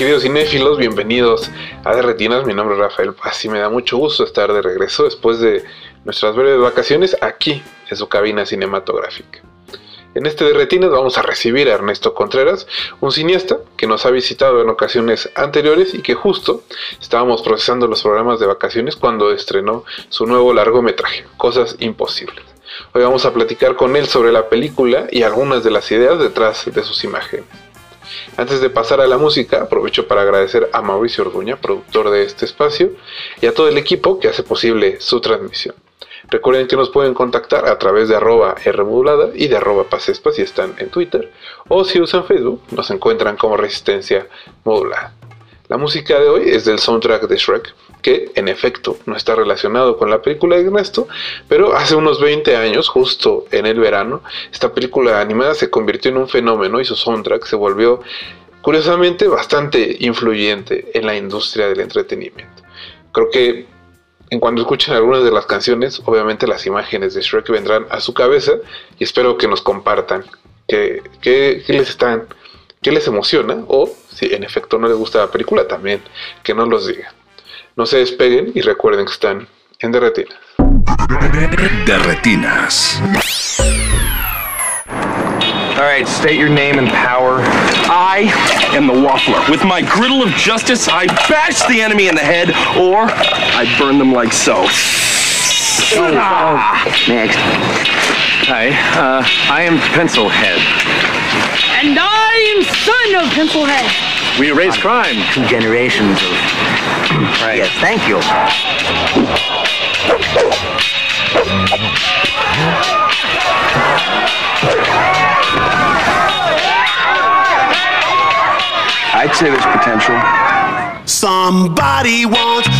Queridos cinéfilos, bienvenidos a De Retinas. Mi nombre es Rafael Paz y me da mucho gusto estar de regreso después de nuestras breves vacaciones aquí en su cabina cinematográfica. En este de Retinas vamos a recibir a Ernesto Contreras, un cineasta que nos ha visitado en ocasiones anteriores y que justo estábamos procesando los programas de vacaciones cuando estrenó su nuevo largometraje, Cosas Imposibles. Hoy vamos a platicar con él sobre la película y algunas de las ideas detrás de sus imágenes. Antes de pasar a la música, aprovecho para agradecer a Mauricio Orduña, productor de este espacio, y a todo el equipo que hace posible su transmisión. Recuerden que nos pueden contactar a través de arroba Rmodulada y de arroba Pasespa si están en Twitter, o si usan Facebook, nos encuentran como Resistencia Modulada. La música de hoy es del soundtrack de Shrek, que en efecto no está relacionado con la película de Ernesto, pero hace unos 20 años, justo en el verano, esta película animada se convirtió en un fenómeno y su soundtrack se volvió curiosamente bastante influyente en la industria del entretenimiento. Creo que en cuanto escuchen algunas de las canciones, obviamente las imágenes de Shrek vendrán a su cabeza y espero que nos compartan qué, les están, qué les emociona o si en efecto no les gusta la película también que nos los digan. No se despeguen y recuerden que están en Derretina. De retinas. All right, state your name and power. I am the Waffler. With my griddle of justice, I bash the enemy in the head, or I burn them like so. Next. Hi, uh, I am Pencilhead. And I am son of Pencilhead. We erase crime. two generations of. Right. Yes, thank you. I'd say there's potential. Somebody once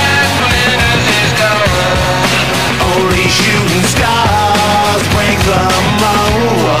Shooting stars break the mold.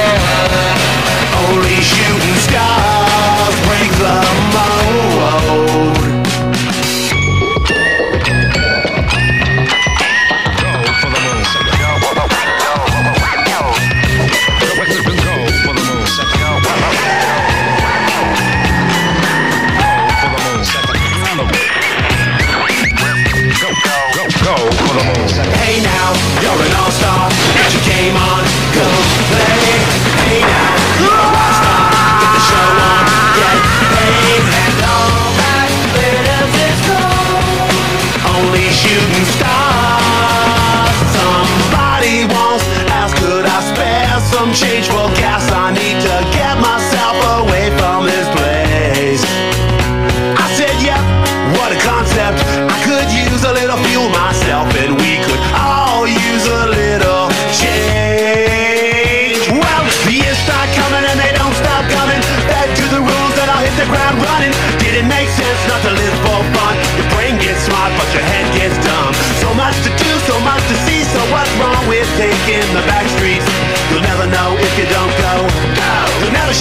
Shooting stars break the mold.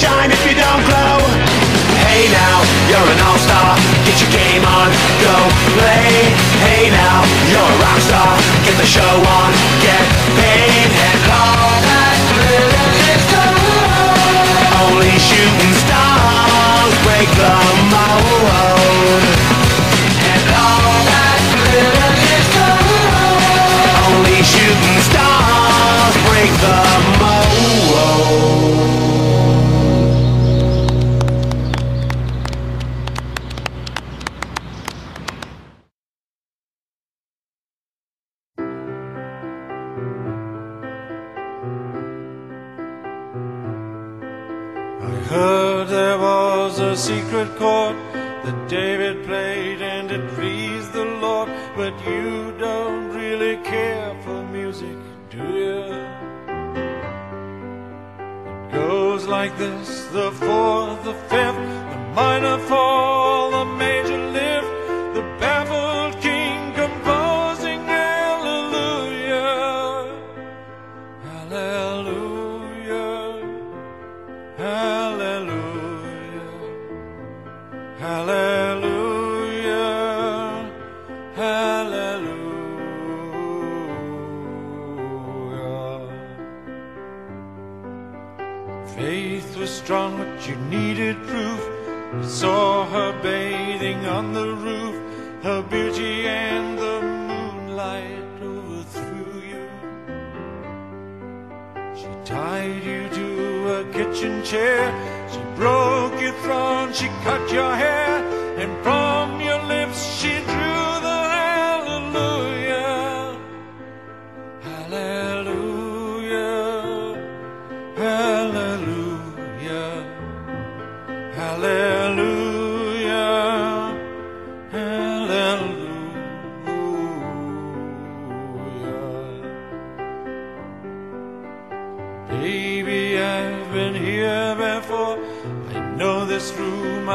Shine if you don't glow. Hey now, you're an all-star. Get your game on, go play. Hey now, you're a rock star. Get the show on, get paid,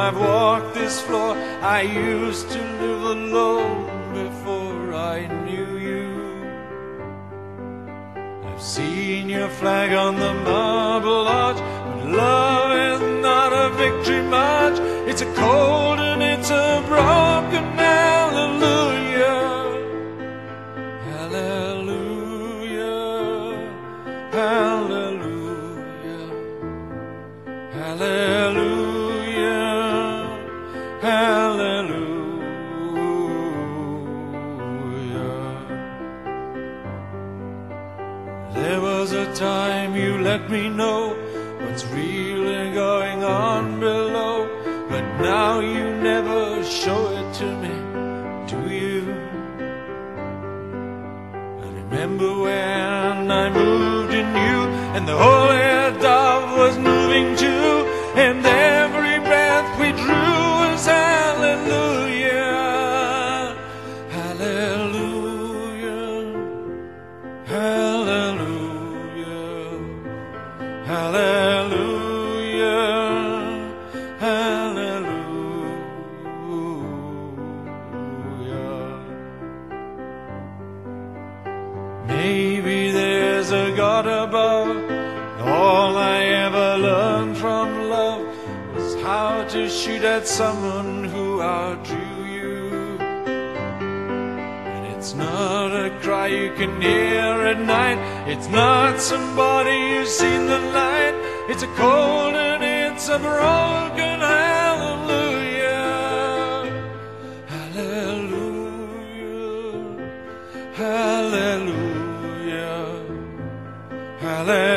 I've walked this floor. I used to live alone before I knew you. I've seen your flag on the marble arch, but love is not a victory march. It's a cold and it's a broken let me know what's really going on below, but now you never show it to me, do you? I remember when I moved in you, and the whole dove learned from love was how to shoot at someone who outdrew you. And it's not a cry you can hear at night. It's not somebody who's seen the light. It's a cold and it's a broken hallelujah. Hallelujah. Hallelujah. Hallelujah.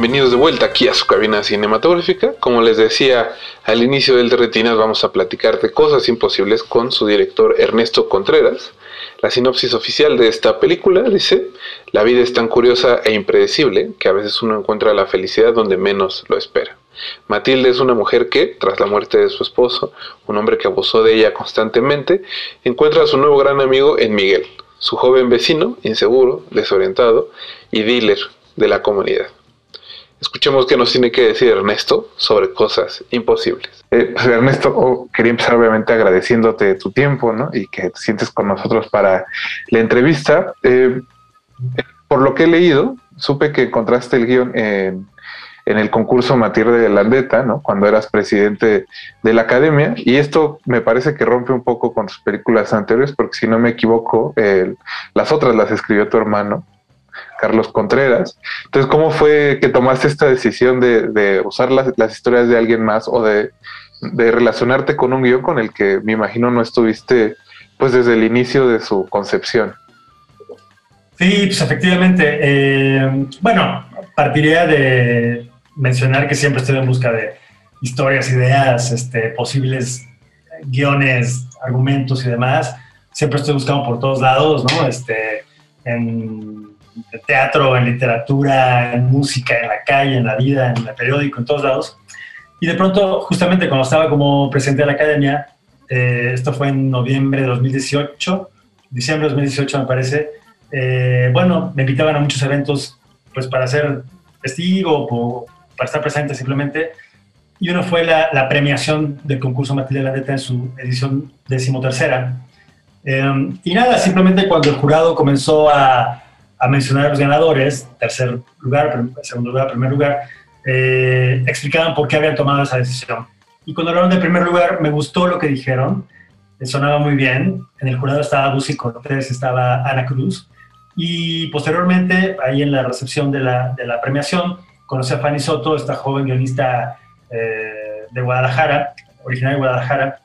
Bienvenidos de vuelta aquí a su cabina cinematográfica. Como les decía al inicio del de Retinas, vamos a platicar de cosas imposibles con su director Ernesto Contreras. La sinopsis oficial de esta película dice, la vida es tan curiosa e impredecible que a veces uno encuentra la felicidad donde menos lo espera. Matilde es una mujer que, tras la muerte de su esposo, un hombre que abusó de ella constantemente, encuentra a su nuevo gran amigo en Miguel, su joven vecino, inseguro, desorientado y dealer de la comunidad. Escuchemos qué nos tiene que decir Ernesto sobre cosas imposibles. Eh, pues, Ernesto, oh, quería empezar obviamente agradeciéndote tu tiempo ¿no? y que te sientes con nosotros para la entrevista. Eh, por lo que he leído, supe que encontraste el guion en, el concurso Matilde de Landeta, ¿no? cuando eras presidente de la academia, y esto me parece que rompe un poco con tus películas anteriores, porque si no me equivoco, el- las otras las escribió tu hermano, Carlos Contreras. Entonces, ¿cómo fue que tomaste esta decisión de, usar las, historias de alguien más o de, de relacionarte con un guion con el que me imagino no estuviste pues desde el inicio de su concepción? Sí, pues efectivamente. eh, bueno, partiría de mencionar que siempre estoy en busca de historias, ideas, este, posibles guiones, argumentos y demás. Siempre estoy buscando por todos lados, ¿no? Este, en teatro, en literatura, en música, en la calle, en la vida, en el periódico, en todos lados. Y de pronto, justamente cuando estaba como presidente de la academia, eh, esto fue en noviembre de 2018, diciembre de 2018 me parece, eh, bueno, me invitaban a muchos eventos pues para ser testigo o para estar presente simplemente. Y uno fue la, la premiación del concurso Matilde Landeta en su edición decimotercera. Eh, y nada, simplemente cuando el jurado comenzó a, a mencionar a los ganadores, tercer lugar, segundo lugar, primer lugar, eh, explicaban por qué habían tomado esa decisión. Y cuando hablaron del primer lugar, me gustó lo que dijeron, eh, sonaba muy bien. En el jurado estaba Lucy Cortés, estaba Ana Cruz. Y posteriormente, ahí en la recepción de la, de la premiación, conocí a Fanny Soto, esta joven guionista eh, de Guadalajara, originaria de Guadalajara.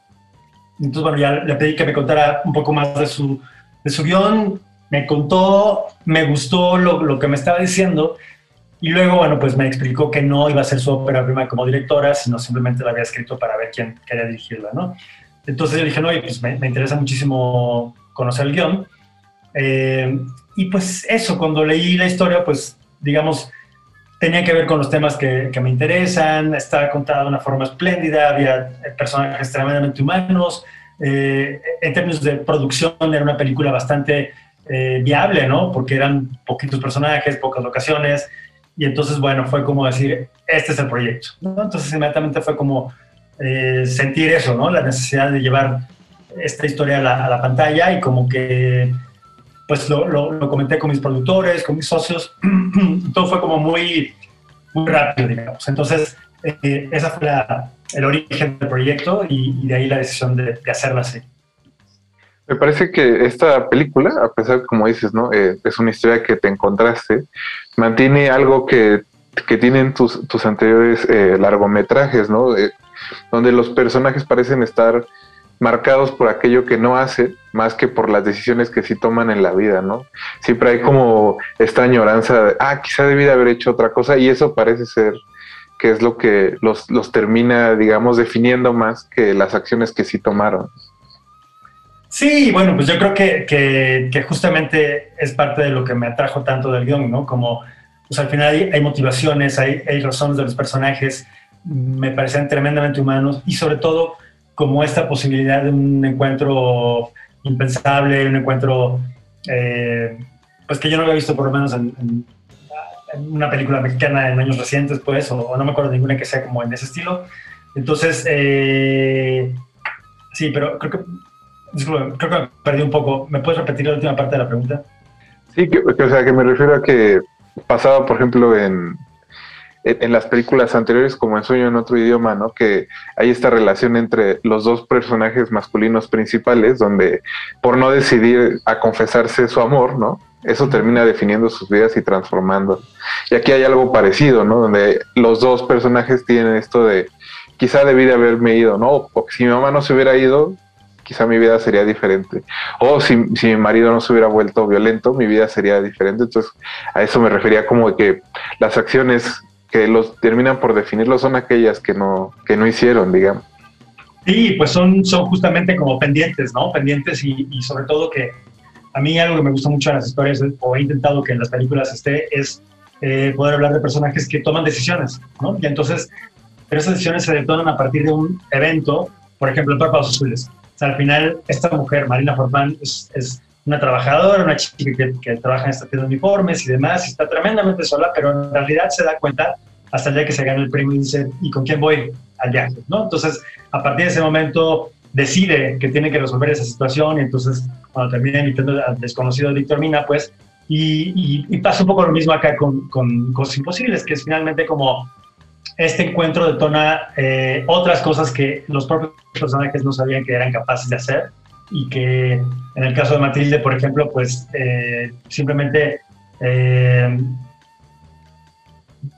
Entonces, bueno, ya le pedí que me contara un poco más de su, de su guion. Me contó, me gustó lo, lo que me estaba diciendo. Y luego, bueno, pues me explicó que no iba a ser su ópera prima como directora, sino simplemente la había escrito para ver quién quería dirigirla, ¿no? Entonces yo dije, no, pues me, me interesa muchísimo conocer el guion. Eh, y pues eso, cuando leí la historia, pues digamos, tenía que ver con los temas que, que me interesan, estaba contada de una forma espléndida, había personajes tremendamente humanos. eh, en términos de producción, era una película bastante eh, viable, ¿no? Porque eran poquitos personajes, pocas locaciones. Y entonces, bueno, fue como decir, este es el proyecto. Entonces, inmediatamente fue como eh, sentir eso, ¿no? La necesidad de llevar esta historia a la, pantalla y como que, pues lo, comenté con mis productores, con mis socios. Todo fue como muy, muy rápido, digamos. Entonces, eh, esa fue la- el origen del proyecto y, y de ahí la decisión de, de hacerla así. Me parece que esta película, a pesar, como dices, ¿no? Eh, es una historia que te encontraste, mantiene algo que, que tienen tus, tus anteriores eh, largometrajes, ¿no? Eh, donde los personajes parecen estar marcados por aquello que no hacen, más que por las decisiones que sí toman en la vida, ¿no? Siempre hay como esta añoranza de, ah, quizá debí de haber hecho otra cosa, y eso parece ser que es lo que los, los termina, digamos, definiendo más que las acciones que sí tomaron. Sí, bueno, pues yo creo que, que, justamente es parte de lo que me atrajo tanto del guion, ¿no? Como, pues al final hay, motivaciones, hay, razones de los personajes, me parecen tremendamente humanos y sobre todo como esta posibilidad de un encuentro impensable, un encuentro, eh, pues que yo no había visto por lo menos en, una película mexicana en años recientes, pues, o, o no me acuerdo de ninguna que sea como en ese estilo. Entonces, eh, sí, pero creo que Disculpe, creo que me perdí un poco. ¿Me puedes repetir la última parte de la pregunta? Sí, que, que, o sea, que me refiero a que pasaba, por ejemplo, en, en, en las películas anteriores, como en Sueño en otro idioma, ¿no? Que hay esta relación entre los dos personajes masculinos principales, donde por no decidir a confesarse su amor, ¿no? Eso termina definiendo sus vidas y transformando. Y aquí hay algo parecido, ¿no? Donde los dos personajes tienen esto de, quizá debí de haberme ido, ¿no? O si mi mamá no se hubiera ido, quizá mi vida sería diferente. O si, si, mi marido no se hubiera vuelto violento, mi vida sería diferente. Entonces, a eso me refería como de que las acciones que los terminan por definirlo son aquellas que no, que no hicieron, digamos. Sí, pues son, son justamente como pendientes, ¿no? Pendientes y, sobre todo que a mí algo que me gusta mucho en las historias, o he intentado que en las películas esté, es eh, poder hablar de personajes que toman decisiones, ¿no? Y entonces, pero esas decisiones se detonan a partir de un evento, por ejemplo, el Párpados Azules. O sea, al final, esta mujer, Marina Forman, es, es una trabajadora, una chica que, que, trabaja en esta tienda de uniformes y demás, y está tremendamente sola, pero en realidad se da cuenta hasta el día que se gana el premio y dice, ¿y con quién voy al viaje? ¿no? Entonces, a partir de ese momento decide que tiene que resolver esa situación y entonces cuando termina invitando al desconocido Víctor Mina, pues, y, y, pasa un poco lo mismo acá con, con Cosas Imposibles, que es finalmente como este encuentro detona eh, otras cosas que los propios personajes no sabían que eran capaces de hacer y que en el caso de Matilde, por ejemplo, pues eh, simplemente eh,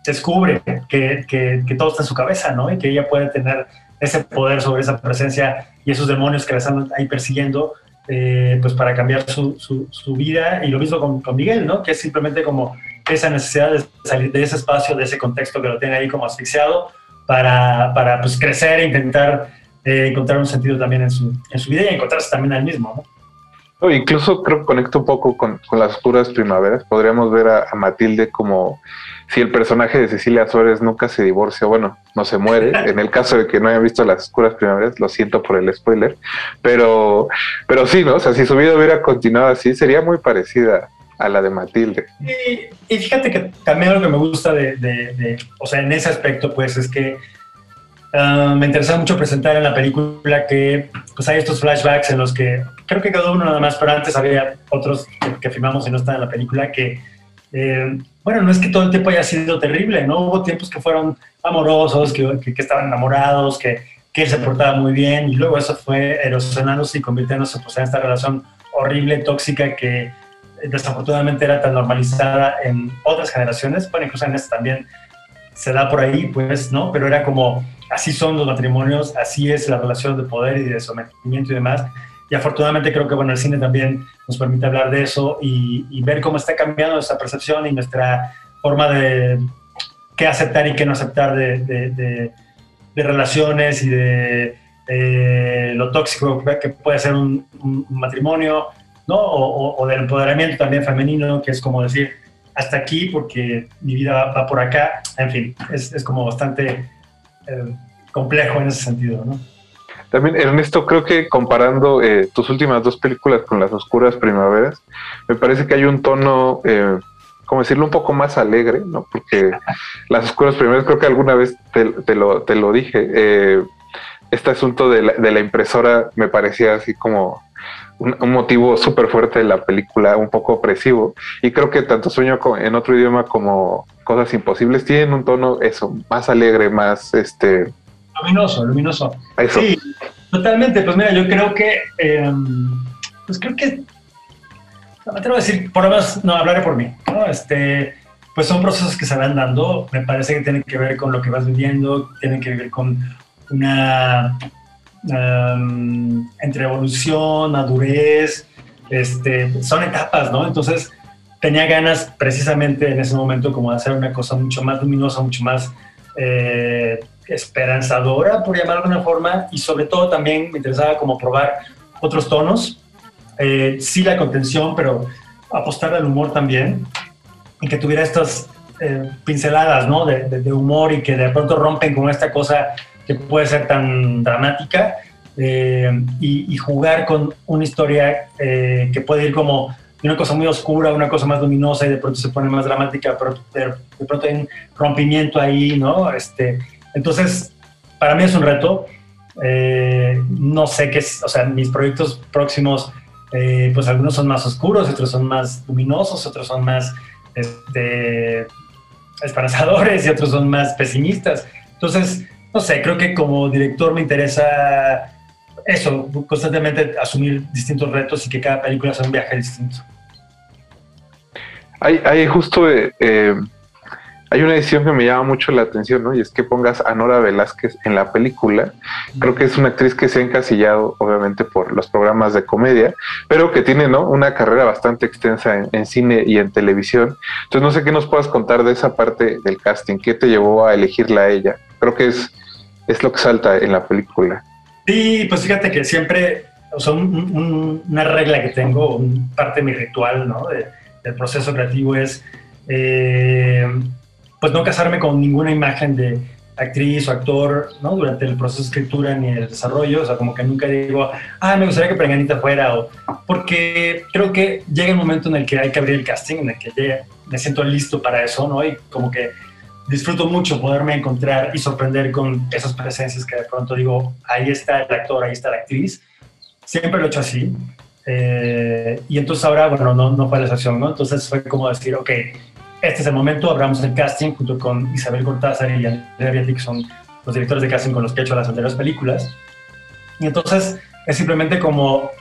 descubre que, que, que, todo está en su cabeza, ¿no? Y que ella puede tener ese poder sobre esa presencia y esos demonios que la están ahí persiguiendo, eh, pues para cambiar su, su, su, vida. Y lo mismo con, con, Miguel, ¿no? Que es simplemente como esa necesidad de salir de ese espacio, de ese contexto que lo tiene ahí como asfixiado, para, para pues, crecer e intentar eh, encontrar un sentido también en su, en su vida y encontrarse también al mismo, ¿no? No, incluso creo que conecta un poco con, con, las oscuras primaveras. Podríamos ver a, a, Matilde como si el personaje de Cecilia Suárez nunca se divorcia, bueno, no se muere. En el caso de que no hayan visto las oscuras primaveras, lo siento por el spoiler, pero, pero sí, ¿no? O sea, si su vida hubiera continuado así, sería muy parecida a la de Matilde. Y, fíjate que también lo que me gusta de, de, de, o sea, en ese aspecto, pues es que Uh, me interesa mucho presentar en la película que pues hay estos flashbacks en los que creo que quedó uno nada más, pero antes había otros que, que filmamos y no están en la película que, eh, bueno, no es que todo el tiempo haya sido terrible, ¿no? Hubo tiempos que fueron amorosos, que, que, que estaban enamorados, que, que, él se portaba muy bien y luego eso fue erosionándose y convirtiéndose pues, en esta relación horrible, tóxica que desafortunadamente era tan normalizada en otras generaciones, bueno, incluso en esta también se da por ahí, pues, ¿no? Pero era como así son los matrimonios, así es la relación de poder y de sometimiento y demás. Y afortunadamente creo que bueno, el cine también nos permite hablar de eso y, ver cómo está cambiando nuestra percepción y nuestra forma de qué aceptar y qué no aceptar de, de, de, de relaciones y de lo tóxico que puede ser un matrimonio, ¿no? O, o, o, del empoderamiento también femenino, que es como decir, hasta aquí porque mi vida va, va por acá. En fin, es, es como bastante eh, complejo en ese sentido, ¿no? También, Ernesto, creo que comparando eh, tus últimas dos películas con las oscuras primaveras, me parece que hay un tono, eh, como decirlo, un poco más alegre, ¿no? Porque las oscuras primaveras, creo que alguna vez te, te, lo, te lo, dije, eh, este asunto de la, de la, impresora me parecía así como un, un motivo súper fuerte de la película, un poco opresivo, y creo que tanto Sueño en otro idioma como Cosas Imposibles tienen un tono, eso, más alegre, más, este, Luminoso, luminoso. Eso. Sí, totalmente. Pues mira, yo creo que, eh, pues creo que, no me atrevo a decir, por lo menos, no, hablaré por mí, ¿no? Este, pues son procesos que se van dando, me parece que tienen que ver con lo que vas viviendo, tienen que ver con una, um, entre evolución, madurez, este, son etapas, ¿no? Entonces, tenía ganas precisamente en ese momento como de hacer una cosa mucho más luminosa, mucho más... Eh, esperanzadora, por llamarlo de alguna forma, y sobre todo también me interesaba como probar otros tonos, eh, sí la contención, pero apostar al humor también, y que tuviera estas eh, pinceladas ¿no? de, de, de, humor y que de pronto rompen con esta cosa que puede ser tan dramática, eh, y, y, jugar con una historia eh, que puede ir como de una cosa muy oscura, una cosa más luminosa y de pronto se pone más dramática, pero de, de pronto hay un rompimiento ahí, ¿no? Este, entonces, para mí es un reto. Eh, no sé qué es, o sea, mis proyectos próximos, eh, pues algunos son más oscuros, otros son más luminosos, otros son más este, esperanzadores y otros son más pesimistas. Entonces, no sé, creo que como director me interesa eso, constantemente asumir distintos retos y que cada película sea un viaje distinto. Hay, hay justo... Eh, hay una decisión que me llama mucho la atención, ¿no? Y es que pongas a Nora Velázquez en la película. Creo que es una actriz que se ha encasillado, obviamente, por los programas de comedia, pero que tiene, ¿no? Una carrera bastante extensa en, cine y en televisión. Entonces, no sé qué nos puedas contar de esa parte del casting. ¿Qué te llevó a elegirla a ella? Creo que es, es lo que salta en la película. Sí, pues fíjate que siempre, o sea, una regla que tengo, parte de mi ritual, ¿no? del proceso creativo es... Eh, pues no casarme con ninguna imagen de actriz o actor, ¿no? Durante el proceso de escritura ni el desarrollo, o sea, como que nunca digo, ah, me gustaría que Prenganita fuera, o porque creo que llega el momento en el que hay que abrir el casting, en el que me siento listo para eso, ¿no? Y como que disfruto mucho poderme encontrar y sorprender con esas presencias que de pronto digo, ahí está el actor, ahí está la actriz. Siempre lo he hecho así. Eh, y entonces ahora, bueno, no, no fue la excepción, ¿no? Entonces fue como decir, ok, este es el momento, abramos el casting junto con Isabel Cortázar y Andrea que son los directores de casting con los que he hecho las anteriores películas. Y entonces es simplemente como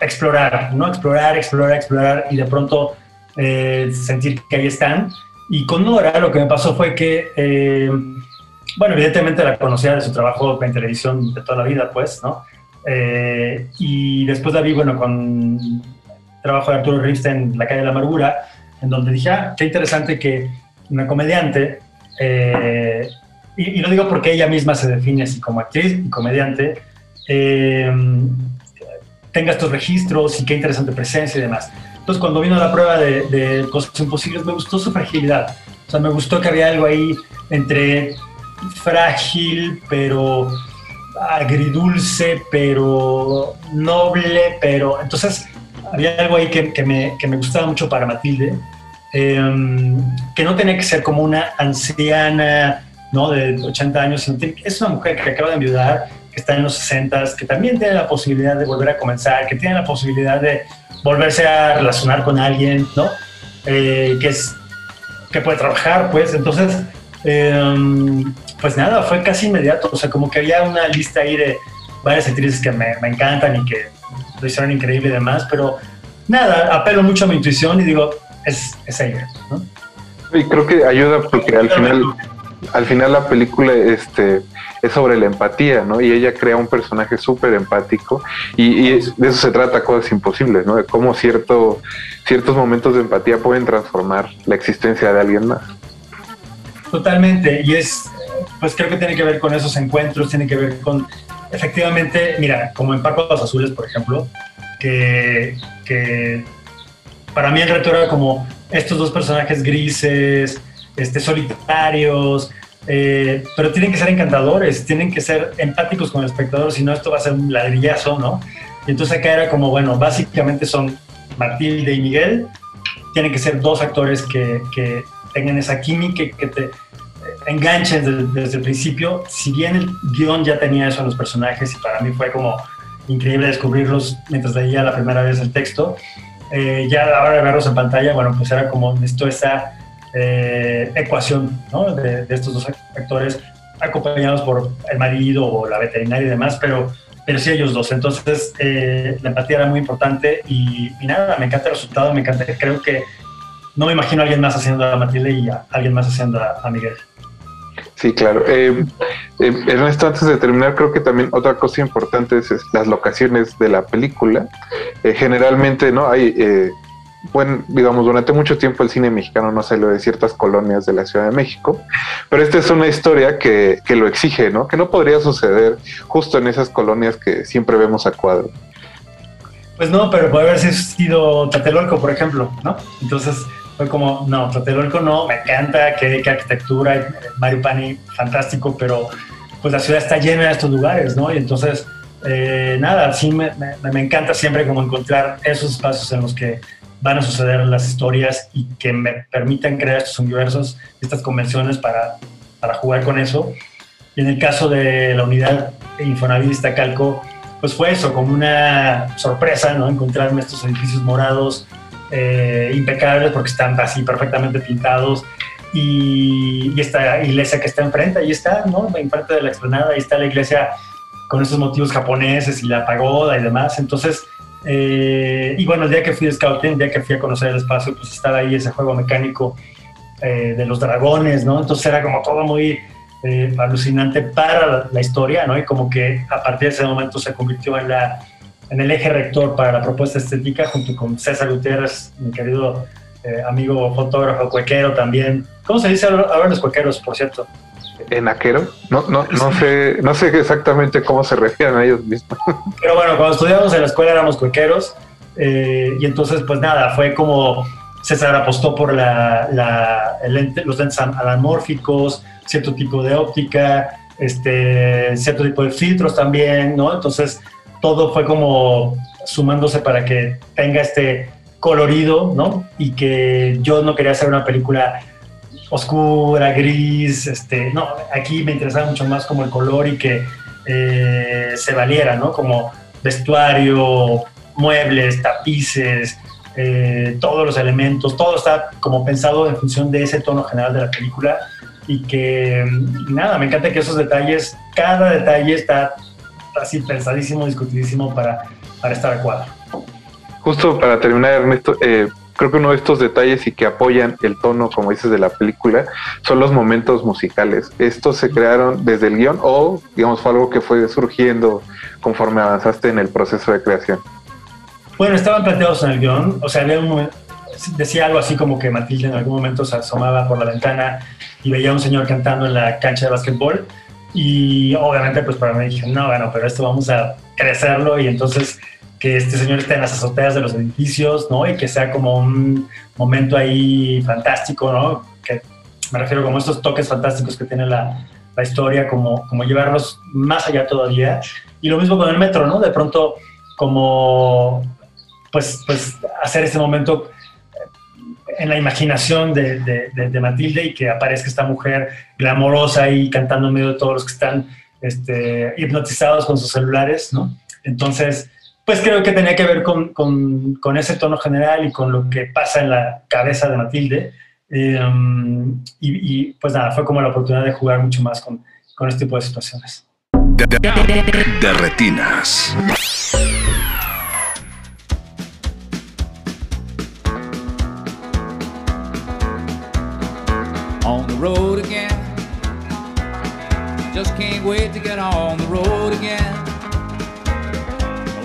explorar, ¿no? Explorar, explorar, explorar y de pronto eh, sentir que ahí están. Y con Nora lo que me pasó fue que, eh, bueno, evidentemente la conocía de su trabajo en televisión de toda la vida, pues, ¿no? Eh, y después la vi, bueno, con trabajo de Arturo Ripstein La calle de la amargura, en donde dije, ah, qué interesante que una comediante, eh, y, lo digo porque ella misma se define así como actriz y comediante, eh, tenga estos registros y qué interesante presencia y demás. Entonces, cuando vino la prueba de, Cosas Imposibles, me gustó su fragilidad. O sea, me gustó que había algo ahí entre frágil, pero agridulce, pero noble, pero... Entonces, había algo ahí que, que, me, que me gustaba mucho para Matilde Em, que no tiene que ser como una anciana ¿no? de 80 años, sino es una mujer que acaba de enviudar, que está en los 60, que también tiene la posibilidad de volver a comenzar, que tiene la posibilidad de volverse a relacionar con alguien, ¿no? Eh, que, es, que puede trabajar, pues. Entonces, em, pues nada, fue casi inmediato. O sea, como que había una lista ahí de varias actrices que me, me encantan y que lo hicieron increíble y demás, pero nada, apelo mucho a mi intuición y digo, es, es ella, ¿no? Y creo que ayuda porque al final, al final la película este, es sobre la empatía, ¿no? Y ella crea un personaje súper empático y, de eso se trata Cosas Imposibles, ¿no? De cómo cierto, ciertos momentos de empatía pueden transformar la existencia de alguien más. Totalmente, y es, pues creo que tiene que ver con esos encuentros, tiene que ver con, efectivamente, mira, como en Párpados Azules, por ejemplo, que, que para mí el reto era como estos dos personajes grises, este, solitarios, eh, pero tienen que ser encantadores, tienen que ser empáticos con el espectador, si no esto va a ser un ladrillazo, ¿no? Y entonces acá era como, bueno, básicamente son Matilde y Miguel, tienen que ser dos actores que, que tengan esa química, que te enganchen desde, desde, el principio, si bien el guion ya tenía eso en los personajes y para mí fue como increíble descubrirlos mientras leía la primera vez el texto, eh, ya a la hora de verlos en pantalla, bueno, pues era como esto, esta eh, ecuación ¿no? de, estos dos actores acompañados por el marido o la veterinaria y demás, pero, pero sí ellos dos. Entonces, eh, la empatía era muy importante y, nada, me encanta el resultado, me encanta, creo que no me imagino a alguien más haciendo a Matilde y a alguien más haciendo a Miguel. Sí, claro. Eh, eh, Ernesto, antes de terminar, creo que también otra cosa importante es, las locaciones de la película. Eh, generalmente, ¿no? Hay, bueno, digamos, durante mucho tiempo el cine mexicano no salió de ciertas colonias de la Ciudad de México, pero esta es una historia que, que lo exige, ¿no? Que no podría suceder justo en esas colonias que siempre vemos a cuadro. Pues no, pero puede haber sido Tlatelolco, por ejemplo, ¿no? Entonces, fue como, no, Tlatelolco no, me encanta, qué, arquitectura, Mario Pani, fantástico, pero pues la ciudad está llena de estos lugares, ¿no? Y entonces, eh, nada, sí me, me, encanta siempre como encontrar esos espacios en los que van a suceder las historias y que me permitan crear estos universos, estas convenciones para, para jugar con eso. Y en el caso de la unidad Infonavit Calco, pues fue eso, como una sorpresa, ¿no? Encontrarme estos edificios morados, eh, impecables porque están así perfectamente pintados. Y, esta iglesia que está enfrente, ahí está, ¿no? Enfrente de la explanada, ahí está la iglesia con esos motivos japoneses y la pagoda y demás. Entonces, eh, y bueno, el día que fui de scouting, el día que fui a conocer el espacio, pues estaba ahí ese juego mecánico eh, de los dragones, ¿no? Entonces era como todo muy eh, alucinante para la, historia, ¿no? Y como que a partir de ese momento se convirtió en, la, en el eje rector para la propuesta estética, junto con César Gutiérrez, mi querido amigo fotógrafo, cuequero también. ¿Cómo se dice ahora los cuequeros, por cierto? ¿Enaquero? No, no, no sé, no sé exactamente cómo se refieren a ellos mismos. Pero bueno, cuando estudiábamos en la escuela éramos cuequeros eh, y entonces pues nada, fue como César apostó por la, los lentes an- anamórficos, cierto tipo de óptica, este, cierto tipo de filtros también, ¿no? Entonces todo fue como sumándose para que tenga este colorido, ¿no? Y que yo no quería hacer una película oscura, gris, este, no, aquí me interesaba mucho más como el color y que eh, se valiera, ¿no? Como vestuario, muebles, tapices, eh, todos los elementos, todo está como pensado en función de ese tono general de la película y que mm, nada, me encanta que esos detalles, cada detalle está así pensadísimo, discutidísimo para, para estar a cuadro. Justo para terminar, Ernesto, eh, creo que uno de estos detalles y que apoyan el tono, como dices, de la película, son los momentos musicales. Estos se crearon desde el guion o, digamos, fue algo que fue surgiendo conforme avanzaste en el proceso de creación. Bueno, estaban planteados en el guion, o sea, había un momen- decía algo así como que Matilde en algún momento se asomaba por la ventana y veía a un señor cantando en la cancha de básquetbol y obviamente pues para mí dije, no, bueno, pero esto vamos a crecerlo y entonces que este señor esté en las azoteas de los edificios, ¿no? Y que sea como un momento ahí fantástico, ¿no? Me refiero como estos toques fantásticos que tiene la, la historia, como, como llevarlos más allá todavía. Y lo mismo con el metro, ¿no? De pronto como pues, pues hacer ese momento eh, en la imaginación de, de- de- de Matilde y que aparezca esta mujer glamorosa y cantando en medio de todos los que están este, hipnotizados con sus celulares, ¿no? Entonces, pues creo que tenía que ver con, con- con ese tono general y con lo que pasa en la cabeza de Matilde. Eh, um, y, y, pues nada, fue como la oportunidad de jugar mucho más con, con este tipo de situaciones. De, de- de- de retinas. on the road again. Just can't wait to get on the road again.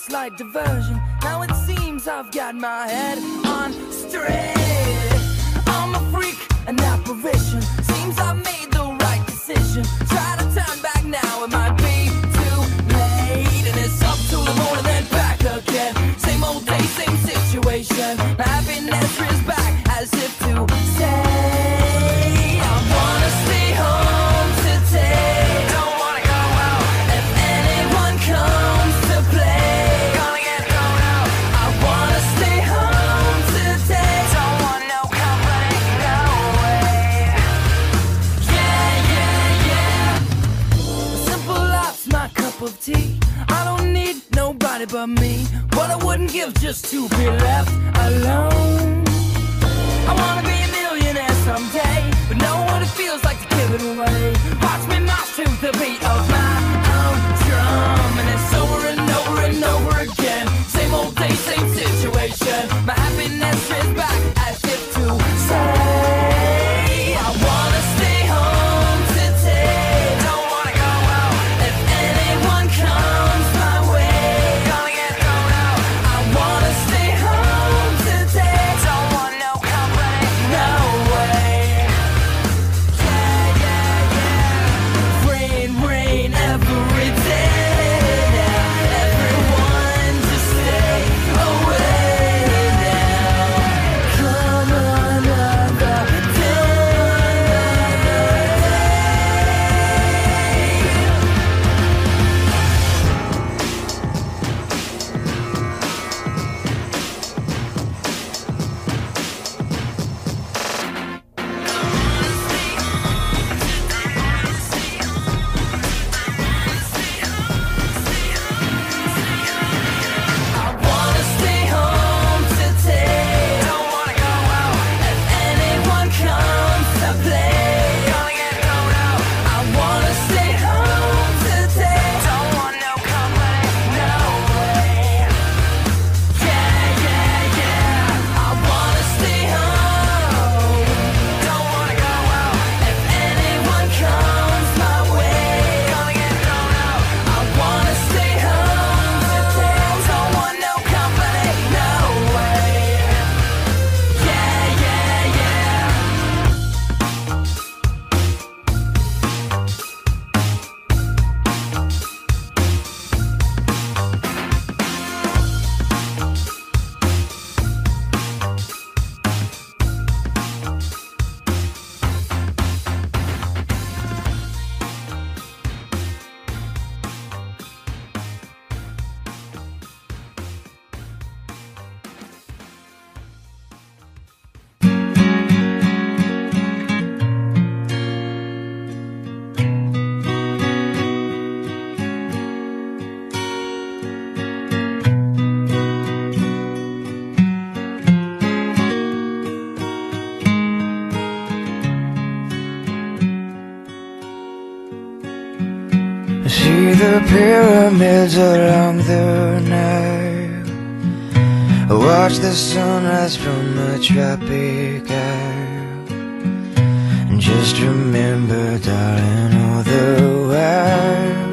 Slight diversion. Now it seems I've got my head on straight. I'm a freak, an apparition. Seems I made the right decision. Try to turn back now, it might be too late. And it's up to the moon and then back again. Same old day, same situation. Happiness is back give just to be left alone. I wanna be a millionaire someday, but know what it feels like to give it away. Watch me march to the beat of my own drum, and it's over and over and over again. Same old day, same situation. My happiness is back pyramids along the Nile. I watch the sunrise from the tropic isle. And just remember, darling, all the while.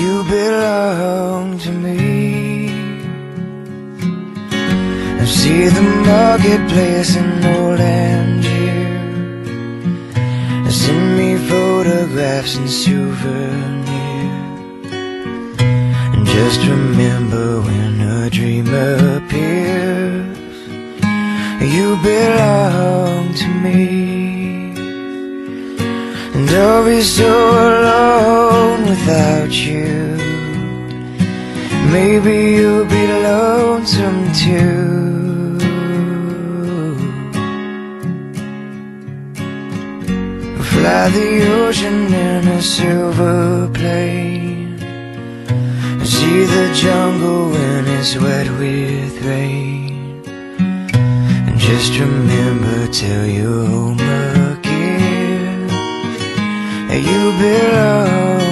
You belong to me. I see the marketplace in old Angier Send me photographs and souvenirs. Just remember when a dream appears You belong to me. And I'll be so alone without you. Maybe you'll be lonesome too. Fly the ocean in a silver plane see the jungle when it's wet with rain. And just remember till you home again you belong.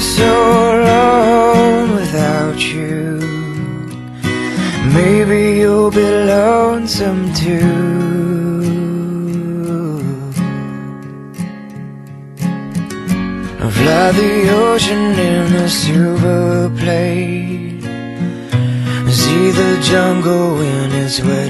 so long without you. Maybe you'll be lonesome too. I Fly the ocean in a silver plane. See the jungle in its way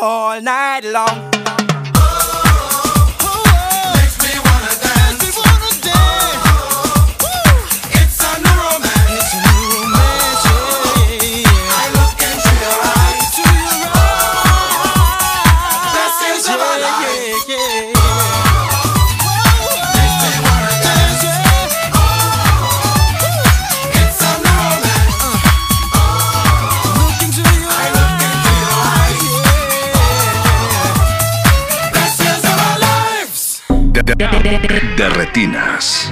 all night long. De retinas.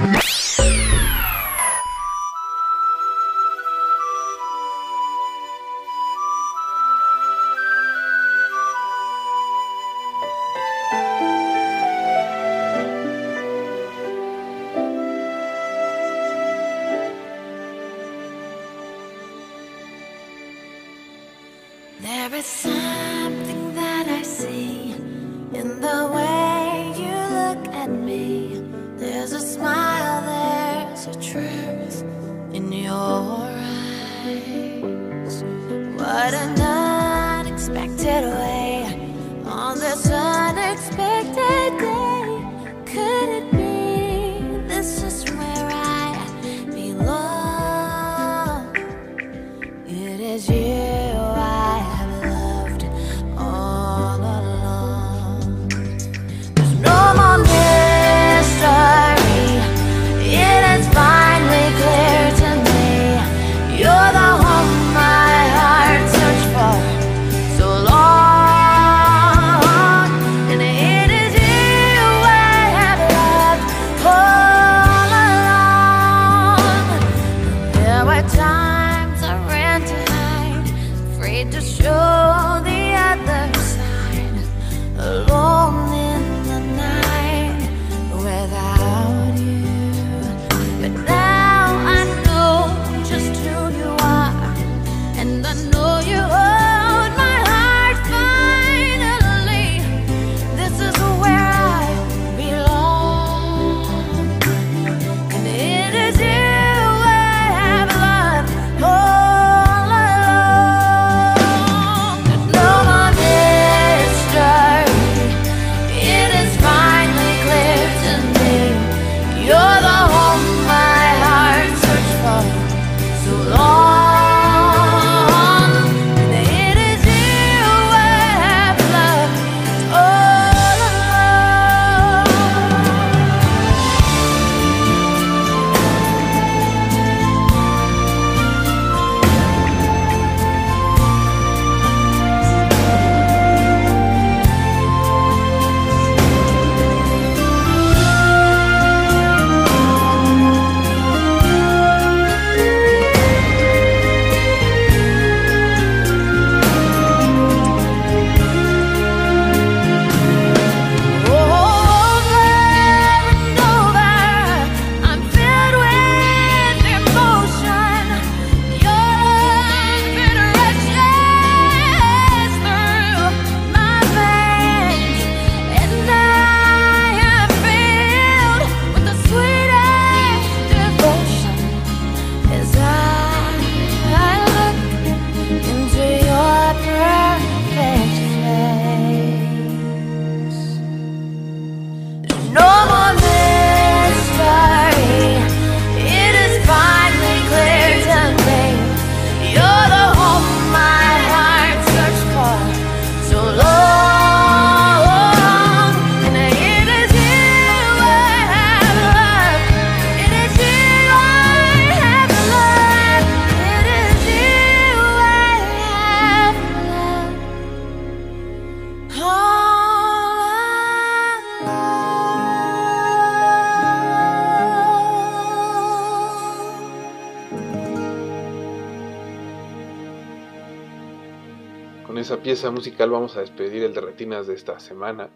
Pieza musical vamos a despedir el de retinas de esta semana.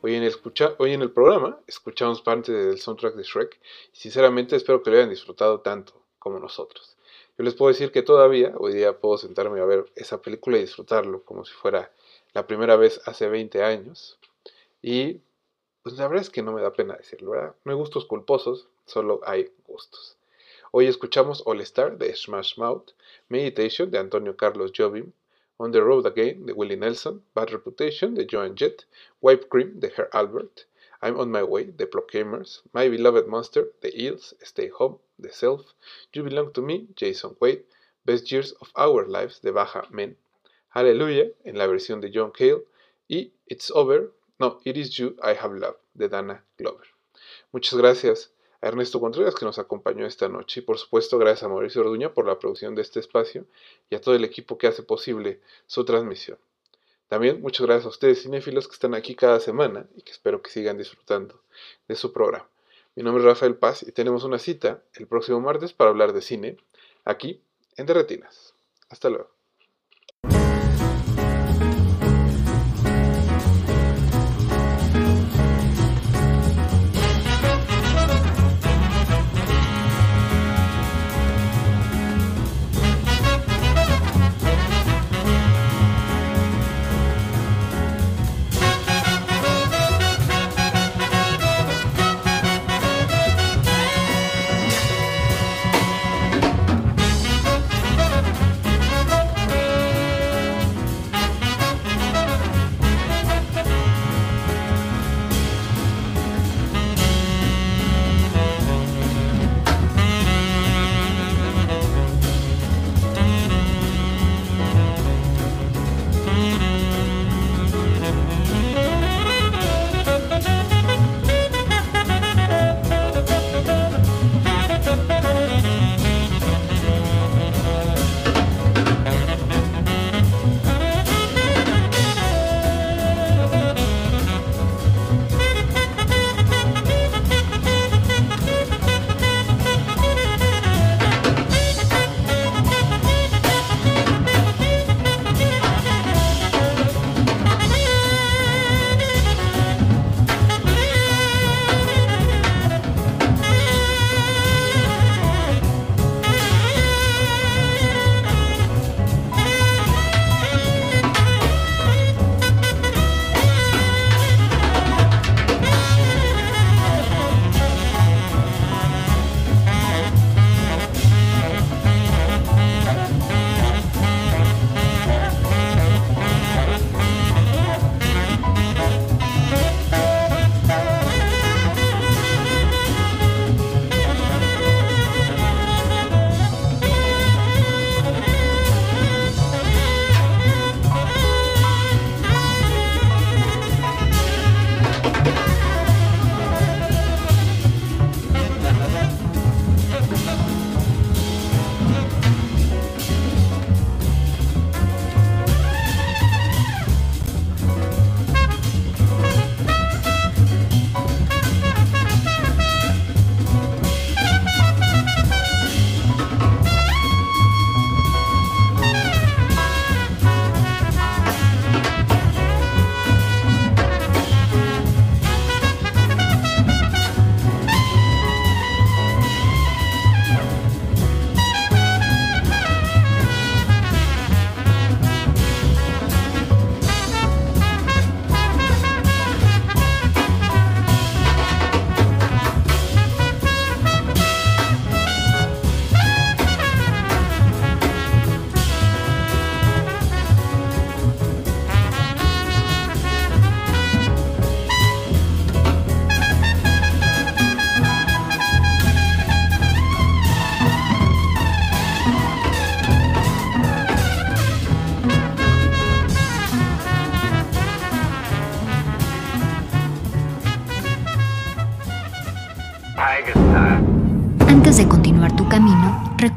Hoy en, el escucha- hoy en el programa escuchamos parte del soundtrack de Shrek y sinceramente espero que lo hayan disfrutado tanto como nosotros. Yo les puedo decir que todavía hoy día puedo sentarme a ver esa película y disfrutarlo como si fuera la primera vez hace 20 años. Y pues la verdad es que no me da pena decirlo, ¿verdad? No hay gustos culposos, solo hay gustos. Hoy escuchamos All Star de Smash Mouth, Meditation de Antonio Carlos Jobim, On the Road Again de Willie Nelson, Bad Reputation de Joan Jett, White Cream de Herr Albert, I'm on My Way de Proclaimers, My Beloved Monster de Eels, Stay Home de Self, You Belong to Me, Jason Wade, Best Years of Our Lives de Baja Men, Hallelujah en la versión de John Cale y It's Over, no, It Is You I Have Loved de Dana Glover. Muchas gracias a Ernesto Contreras que nos acompañó esta noche y por supuesto gracias a Mauricio Orduña por la producción de este espacio y a todo el equipo que hace posible su transmisión. También muchas gracias a ustedes cinéfilos que están aquí cada semana y que espero que sigan disfrutando de su programa. Mi nombre es Rafael Paz y tenemos una cita el próximo martes para hablar de cine aquí en Derretinas. Hasta luego.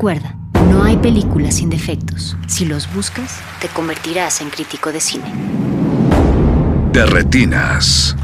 Recuerda, no hay películas sin defectos. Si los buscas, te convertirás en crítico de cine. De retinas.